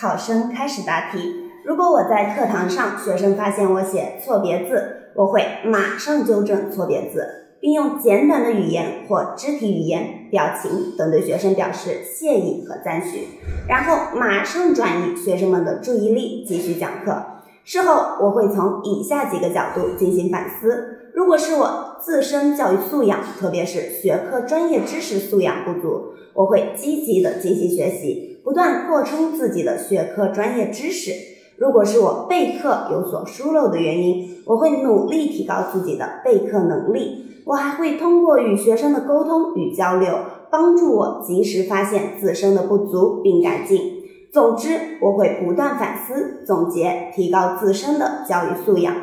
考生开始答题。如果我在课堂上，学生发现我写错别字，我会马上纠正错别字，并用简短的语言或肢体语言、表情等对学生表示谢意和赞许，然后马上转移学生们的注意力，继续讲课。事后，我会从以下几个角度进行反思：如果是我自身教育素养，特别是学科专业知识素养不足，我会积极的进行学习，不断扩充自己的学科专业知识。如果是我备课有所疏漏的原因，我会努力提高自己的备课能力。我还会通过与学生的沟通与交流，帮助我及时发现自身的不足并改进。总之，我会不断反思、总结，提高自身的教育素养。